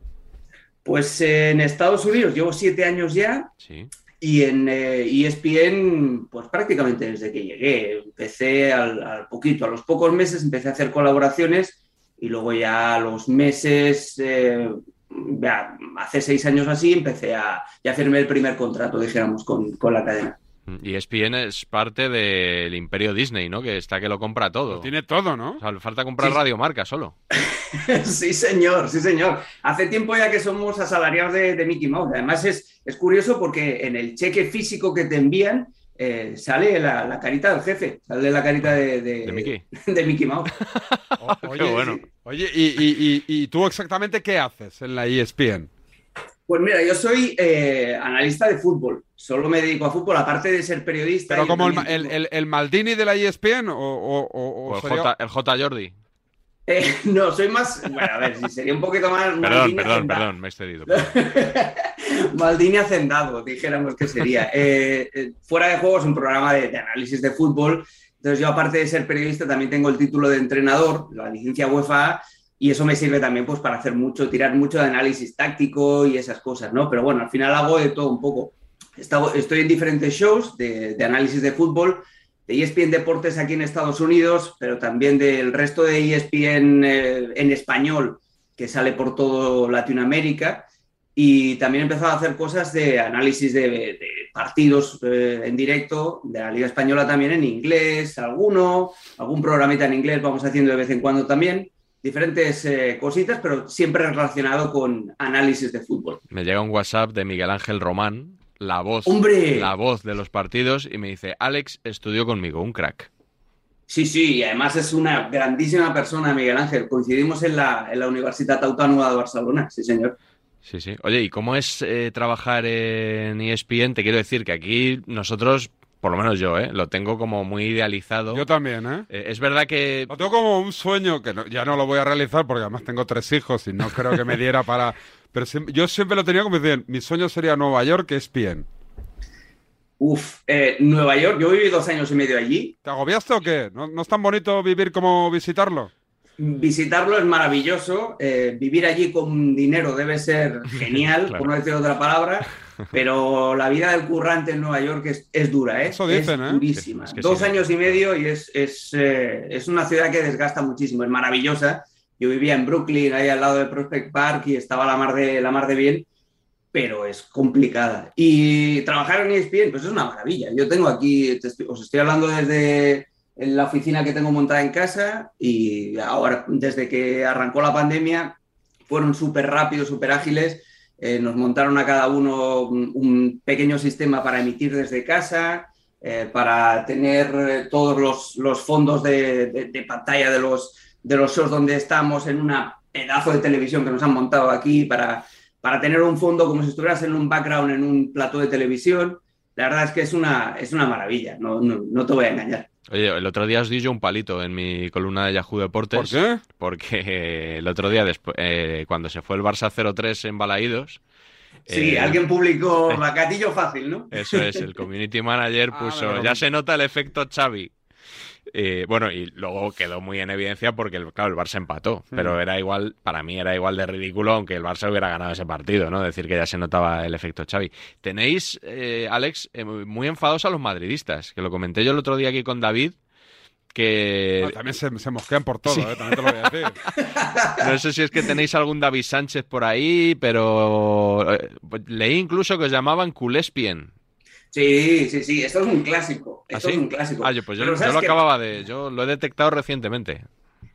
Pues eh, en Estados Unidos llevo siete años ya Sí. Y en eh, ESPN, pues prácticamente desde que llegué. Empecé al, poquito, a los pocos meses empecé a hacer colaboraciones y luego ya a los meses, eh, ya hace seis años así, empecé a, ya el primer contrato, dijéramos, con, con la cadena. Y ESPN es parte del imperio Disney, ¿no? Que está que lo compra todo. tiene todo, ¿no? O sea, le falta comprar Sí. Radio Marca solo. Sí, señor, sí, señor. Hace tiempo ya que somos asalariados de, de Mickey Mouse. Además, es, es curioso porque en el cheque físico que te envían eh, sale la, la carita del jefe, sale la carita de, de, ¿De Mickey? de Mickey Mouse. Oye, Oye, ¿y, y, y, y tú exactamente qué haces en la ESPN? Pues mira, yo soy eh, analista de fútbol. Solo me dedico a fútbol, aparte de ser periodista. ¿Pero como el, el, el- el Maldini de la ESPN o, o, o- o O el J, el J. Jordi. Eh, no, soy más. Bueno, a ver, si sería un poquito más. Perdón, Maldini perdón, hacendado. perdón, me he excedido. Maldini hacendado, dijéramos que sería. Eh, eh, Fuera de juego es un programa de, de análisis de fútbol. Entonces, yo, aparte de ser periodista, también tengo el título de entrenador, la licencia UEFA, y eso me sirve también pues, para hacer mucho, tirar mucho de análisis táctico y esas cosas, ¿no? Pero bueno, al final hago de todo un poco. Estoy en diferentes shows de, análisis de fútbol, de ESPN Deportes aquí en Estados Unidos, pero también del resto de ESPN eh, en español, que sale por todo Latinoamérica. Y también he empezado a hacer cosas de análisis de, de partidos eh, en directo, de la Liga Española también en inglés, alguno, algún programita en inglés vamos haciendo de vez en cuando también. Diferentes eh, cositas, pero siempre relacionado con análisis de fútbol. Me llega un WhatsApp de Miguel Ángel Román, la voz, ¡Hombre! la voz de los partidos, y me dice, Alex estudió conmigo, un crack. Sí, sí, y además es una grandísima persona, Miguel Ángel. Coincidimos en la, en la Universitat Autónoma de Barcelona, sí, señor. Sí, sí. Oye, ¿y cómo es eh, trabajar en ESPN? Te quiero decir que aquí nosotros, por lo menos yo, ¿eh? lo tengo como muy idealizado. Yo también, ¿eh? Eh, es verdad que... Lo tengo como un sueño que no- ya no lo voy a realizar porque además tengo tres hijos y no creo que me diera para... Pero yo siempre lo tenía como decir, mi sueño sería Nueva York, que es bien. Uf, eh, Nueva York, yo viví dos años y medio allí. ¿Te agobiaste o qué? ¿No, no es tan bonito vivir como visitarlo? Visitarlo es maravilloso, eh, vivir allí con dinero debe ser genial, Claro. por no decir otra palabra, pero la vida del currante en Nueva York es, es dura, ¿eh? Eso dicen, es ¿eh? durísima. Es que Dos sí. años y medio y es, es, eh, es una ciudad que desgasta muchísimo, es maravillosa. Yo vivía en Brooklyn, ahí al lado de Prospect Park y estaba la mar de, la mar de bien, pero es complicada. Y trabajar en ESPN, pues es una maravilla. Yo tengo aquí, te estoy- os estoy hablando desde la oficina que tengo montada en casa y ahora, desde que arrancó la pandemia, fueron súper rápidos, súper ágiles. Eh, nos montaron a cada uno un, pequeño sistema para emitir desde casa, eh, para tener eh, todos los, los fondos de, de- de pantalla de los, de los shows donde estamos en una pedazo de televisión que nos han montado aquí, para, para tener un fondo como si estuvieras en un background en un plató de televisión. La verdad es que es una, es una maravilla, no, no, no te voy a engañar. Oye, el otro día os di yo un palito en mi columna de Yahoo Deportes. ¿Por qué? Porque el otro día, después, eh, cuando se fue el Barça 0-3 en Balaídos... Sí, eh, alguien publicó Bacatillo fácil, ¿no? Eso es, el community manager Ah, puso, ya se nota el efecto Xavi. Eh, bueno, y luego quedó muy en evidencia porque, el- claro, el Barça empató, pero era igual, para mí era igual de ridículo aunque el Barça hubiera ganado ese partido, ¿no? Decir que ya se notaba el efecto Xavi. Tenéis, eh, Alex, eh, muy enfados a los madridistas, que lo comenté yo el otro día aquí con David, que... También se, se mosquean por todo, Sí. ¿eh? También te lo voy a decir. No sé si es que tenéis algún David Sánchez por ahí, pero leí incluso que os llamaban Culespien. Sí, sí, sí, esto es un clásico. ¿Ah, Esto sí? es un clásico. Ah, yo, pues yo, Pero yo ¿sabes lo acababa de. Yo lo he detectado recientemente.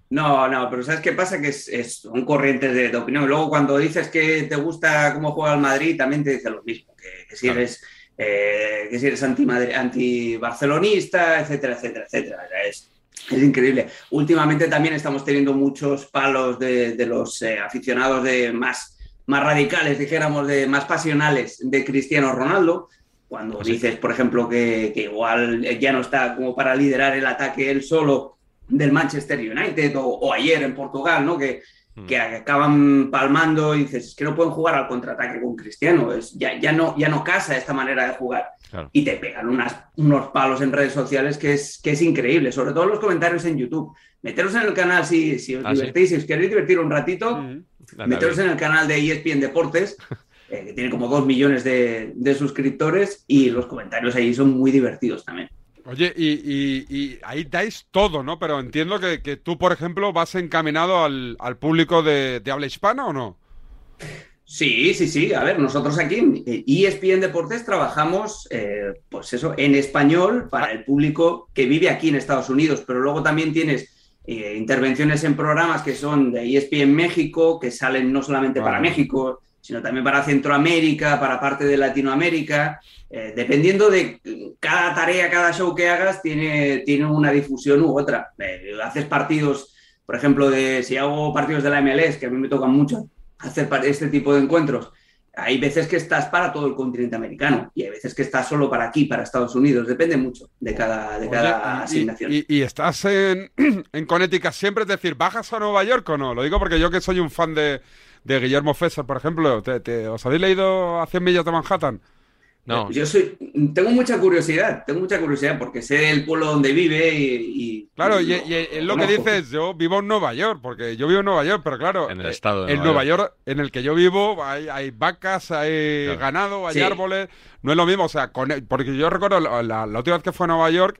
No, no, pero ¿sabes qué pasa? Que es, es- son corrientes de, de opinión. Luego, cuando dices que te gusta cómo juega el Madrid, también te dice lo mismo. Que, que si Claro. eres, eh, que si eres anti-barcelonista, etcétera, etcétera, etcétera. Sea, Es, es increíble. Últimamente también estamos teniendo muchos palos de, de los eh, aficionados de más, más radicales, dijéramos, de más pasionales de Cristiano Ronaldo. Cuando dices, por ejemplo, que, que igual ya no está como para liderar el ataque él solo del Manchester United o, o ayer en Portugal, ¿no? Que, que acaban palmando y dices, es que no pueden jugar al contraataque con Cristiano, es, ya, ya, no, ya no casa esta manera de jugar. Claro. Y te pegan unas, unos palos en redes sociales que es, que es increíble, sobre todo los comentarios en YouTube. Meteros en el canal si, si os Ah, ¿sí? divertís, si os queréis divertir un ratito, meteros en el canal de ESPN Deportes, eh, que tiene como dos millones de, de suscriptores y los comentarios ahí son muy divertidos también. Oye, y, y- y ahí dais todo, ¿no? Pero entiendo que, que tú, por ejemplo, vas encaminado al, al público de, de habla hispana o no? Sí, sí, sí. A ver, nosotros aquí en ESPN Deportes trabajamos, eh, pues eso, en español para el público que vive aquí en Estados Unidos, pero luego también tienes eh, intervenciones en programas que son de E ESPN México, que salen no solamente para. México, sino también para Centroamérica, para parte de Latinoamérica. Eh, dependiendo de cada tarea, cada show que hagas, tiene, tiene una difusión u otra. Eh, haces partidos, por ejemplo, de si hago partidos de la MLS, que a mí me tocan mucho hacer este tipo de encuentros, hay veces que estás para todo el continente americano y hay veces que estás solo para aquí, para Estados Unidos. Depende mucho de cada, de Oye, cada y- asignación. y- y estás en, en Connecticut siempre, es decir, ¿bajas a Nueva York o no? Lo digo porque yo que soy un fan de, de Guillermo Fesser, por ejemplo, ¿te, te- os habéis leído a 100 millas de Manhattan? No. Yo soy, tengo mucha curiosidad, tengo mucha curiosidad porque sé el pueblo donde vive y... y- Claro, y, y lo que dices, yo vivo en Nueva York, porque yo vivo en Nueva York, pero claro, En el eh, estado de en Nueva Nueva York. en el que yo vivo, hay, hay vacas, hay Claro. ganado, hay Sí. árboles, no es lo mismo, o sea, con- porque yo recuerdo la, la- la última vez que fue a Nueva York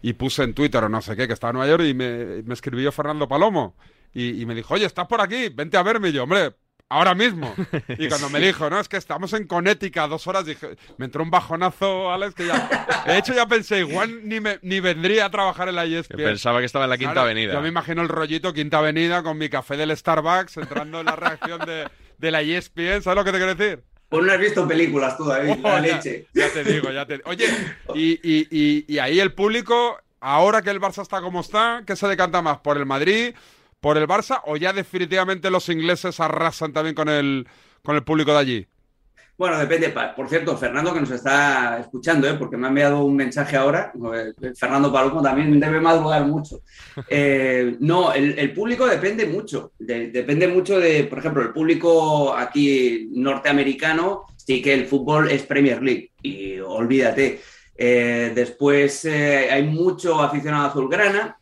y puse en Twitter o no sé qué, que estaba en Nueva York y me, me escribió Fernando Palomo y, y me dijo, oye, ¿estás por aquí? Vente a verme, y yo, hombre... Ahora mismo. Y cuando me dijo, no, es que estamos en Connecticut dos horas, dije, me entró un bajonazo, Alex, que ya. De hecho, ya pensé, igual ni, me, ni vendría a trabajar en la ESPN. Que pensaba que estaba en la Quinta Claro, Avenida. Yo me imagino el rollito Quinta Avenida con mi café del Starbucks entrando en la reacción de, de la ESPN, ¿sabes lo que te quiero decir? Pues no has visto películas tú, David, Oh, la ya- leche. Ya te digo, ya te Oye, y, y- y- y ahí el público ahora que el Barça está como está, ¿qué se decanta más? ¿Por el Madrid? ¿Por el Barça? ¿O ya definitivamente los ingleses arrasan también con el, con el público de allí? Bueno, depende. Por cierto, Fernando que nos está escuchando, ¿eh? porque me ha enviado un mensaje ahora. eh, Fernando Palomo también debe madrugar mucho. Eh, no, el, el público depende mucho. De- depende mucho de, por ejemplo, el público aquí norteamericano, sí que el fútbol es Premier League y olvídate. Eh, después hay mucho aficionado azulgrana,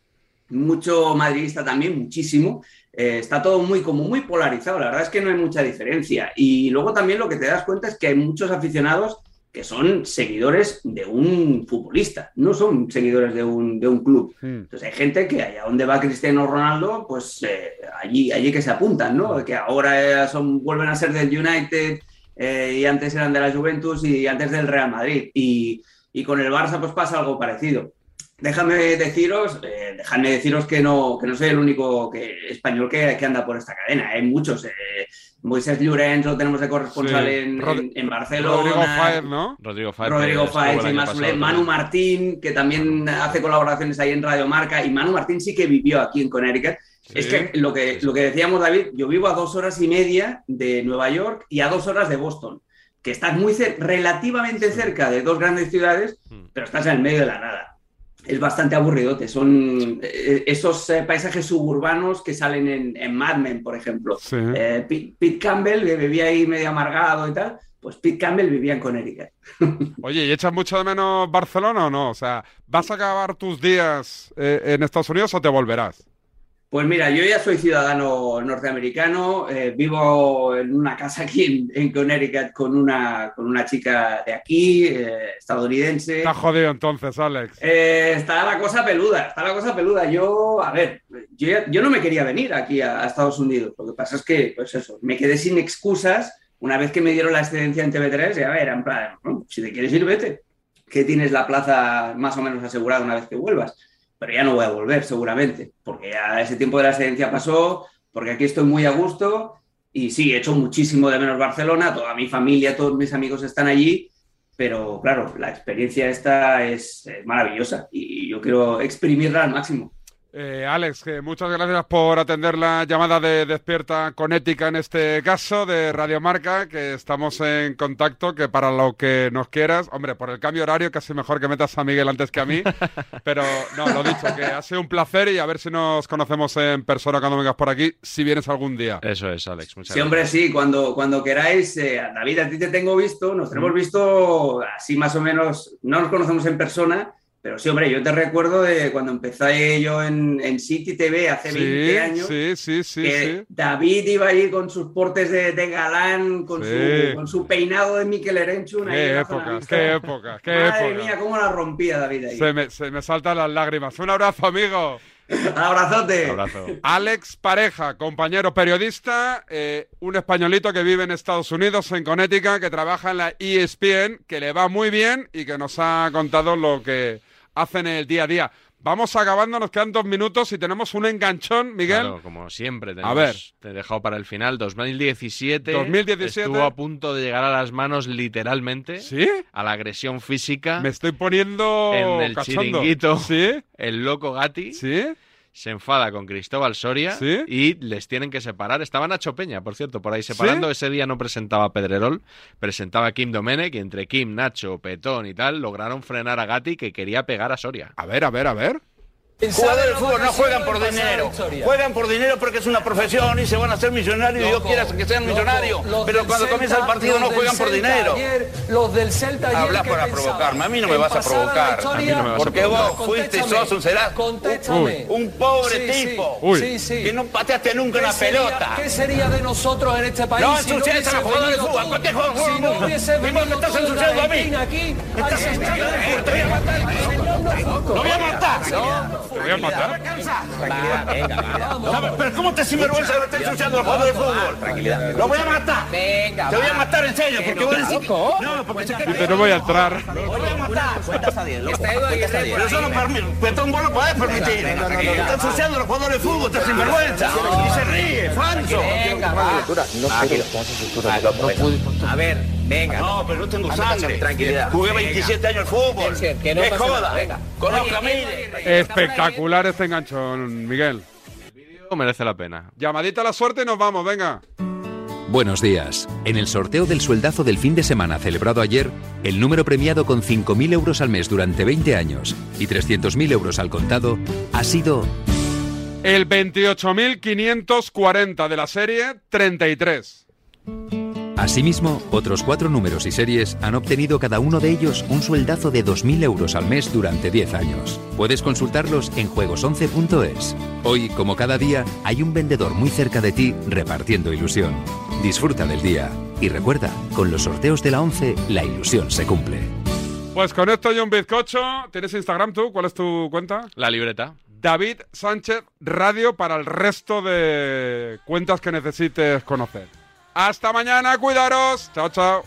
mucho madridista también, muchísimo. Eh, está todo muy, como muy polarizado, la verdad es que no hay mucha diferencia. Y luego también lo que te das cuenta es que hay muchos aficionados que son seguidores de un futbolista, no son seguidores de un, de un club. Entonces hay gente que allá donde va Cristiano Ronaldo, pues eh, allí, allí que se apuntan, ¿no? Que ahora eh, son, vuelven a ser del United eh, y antes eran de la Juventus y antes del Real Madrid. Y, y con el Barça pues pasa algo parecido. Déjame deciros, eh, dejadme deciros que no, que no soy el único que, español que, que anda por esta cadena. Hay muchos. eh, Moisés Llorens lo tenemos de corresponsal Sí. en, Rod- en- en Barcelona. Rodrigo Fáez, ¿no? Rodrigo Fáez. Rodrigo el y más pasado Manu. Martín, que también hace colaboraciones ahí en Radio Marca. Y Manu Martín sí que vivió aquí en Connecticut. Es que lo, que lo que decíamos, David, yo vivo a dos horas y media de Nueva York y a dos horas de Boston, que estás muy cer- relativamente cerca de dos grandes ciudades, pero estás en el medio de la nada. Es bastante aburridote. Son eh, esos eh, paisajes suburbanos que salen en, en Mad Men, por ejemplo. Eh, Pete, Pete Campbell, que vivía ahí medio amargado y tal, pues Pete Campbell vivía en Connecticut. Oye, ¿y echas mucho de menos Barcelona o no? O sea, ¿vas a acabar tus días eh, en Estados Unidos o te volverás? Pues mira, yo ya soy ciudadano norteamericano, eh, vivo en una casa aquí en, en Connecticut con una, con una chica de aquí, eh, estadounidense. Está jodido entonces, Alex. Eh, está la cosa peluda, está la cosa peluda. Yo, a ver, yo, yo no me quería venir aquí a, a Estados Unidos. Lo que pasa es que, pues eso, me quedé sin excusas una vez que me dieron la excedencia en TV3. Ya era en plan, "No, si te quieres ir, vete. Que tienes la plaza más o menos asegurada una vez que vuelvas. Pero ya no voy a volver, seguramente, porque ya ese tiempo de la excedencia pasó, porque aquí estoy muy a gusto. Y sí, he hecho muchísimo de menos Barcelona, toda mi familia, todos mis amigos están allí, pero claro, la experiencia esta es eh, maravillosa y yo quiero exprimirla al máximo. Eh, Alex, muchas gracias por atender la llamada de Despierta con Ética en este caso de Radio Marca, que estamos en contacto, que para lo que nos quieras, hombre, por el cambio horario casi mejor que metas a Miguel antes que a mí, pero no, lo dicho, que ha sido un placer y a ver si nos conocemos en persona cuando vengas por aquí, si vienes algún día. Eso es, Alex, muchas Sí, hombre, sí, cuando, cuando queráis, eh, David, a ti te tengo visto, nos tenemos visto así más o menos, no nos conocemos en persona, pero sí, hombre, yo te recuerdo de cuando empecé yo en, en City TV hace 20 Sí, años. sí, sí, sí, que sí. David iba ahí con sus portes de, de galán, con, Sí. su, con su peinado de Mikel Erenchun. ahí en Qué épocas, mixta. qué épocas, qué Madre mía, cómo la rompía David ahí. Se me, se me saltan las lágrimas. Un abrazo, amigo. Abrazote. Alex Pareja, compañero periodista, eh, un españolito que vive en Estados Unidos, en Connecticut, que trabaja en la ESPN, que le va muy bien y que nos ha contado lo que hacen en el día a día. Vamos acabando, nos quedan dos minutos y tenemos un enganchón, Miguel. Claro, como siempre. A tenemos- ver. Te he dejado para el final. 2017. 2017. Estuvo a punto de llegar a las manos literalmente. ¿Sí? A la agresión física. Me estoy poniendo en el cachondo. chiringuito. ¿Sí? El loco Gatti. ¿Sí? Se enfada con Cristóbal Soria ¿Sí? y les tienen que separar. Estaba Nacho Peña, por cierto, por ahí separando. Ese día no presentaba a Pedrerol, presentaba a Kim Domenech y entre Kim, Nacho, Petón y tal lograron frenar a Gatti que quería pegar a Soria. A ver, a ver, a ver. Jugadores de fútbol no juegan por dinero, juegan por dinero porque es una profesión y se van a hacer millonarios y Dios quiera que sean millonarios, pero cuando comienza el partido no juegan por dinero. los del Celta ayer, Hablas ¿qué para provocarme, a mí no me vas a provocar, historia- a mí no me vas a porque vos fuiste y sos un será Contéstame. un pobre Sí, tipo Uy. Sí, sí. que no pateaste nunca ¿Qué una sería- pelota. ¿Qué sería de nosotros en este país No si no ensucies hubiese a los jugadores de fútbol. A Te voy a. Lo voy a matar. Te voy a matar. Tranquilidad, venga, Pero ¿cómo te sinvergüenza que me estás ensuciando a los jugadores de fútbol? Tranquilidad. Lo voy a matar. Venga, Te voy a matar en serio, porque vos decís... No, porque se Dice, no voy a entrar. Lo voy a matar. Cuentas a 10, loco. Cuentas a 10. Pero eso no permite. Vos no podés permitir. Estás ensuciando a los jugadores de fútbol, estás sinvergüenza. Y se ríe, falso. Venga, va. No hagas estructura. A ver, Venga. No, pero no tengo sangre. tranquilidad. Jugué Venga. 27 años al fútbol. Que no ¡Qué pasa joda! nada, venga. Conozco a. Espectacular este enganchón, Miguel. merece la pena. Llamadita a la suerte y nos vamos, venga. Buenos días. En el sorteo del sueldazo del fin de semana celebrado ayer, el número premiado con 5.000 euros al mes durante 20 años y 300.000 euros al contado ha sido El 28.540 de la serie 33. Asimismo, otros cuatro números y series han obtenido cada uno de ellos un sueldazo de 2.000 euros al mes durante 10 años. Puedes consultarlos en juegos11.es. Hoy, como cada día, hay un vendedor muy cerca de ti repartiendo ilusión. Disfruta del día. Y recuerda, con los sorteos de la 11, la ilusión se cumple. Pues con esto y un bizcocho, ¿tienes Instagram tú? ¿Cuál es tu cuenta? La libreta. David Sánchez Radio para el resto de cuentas que necesites conocer. Hasta mañana, cuidaros. Chao, chao.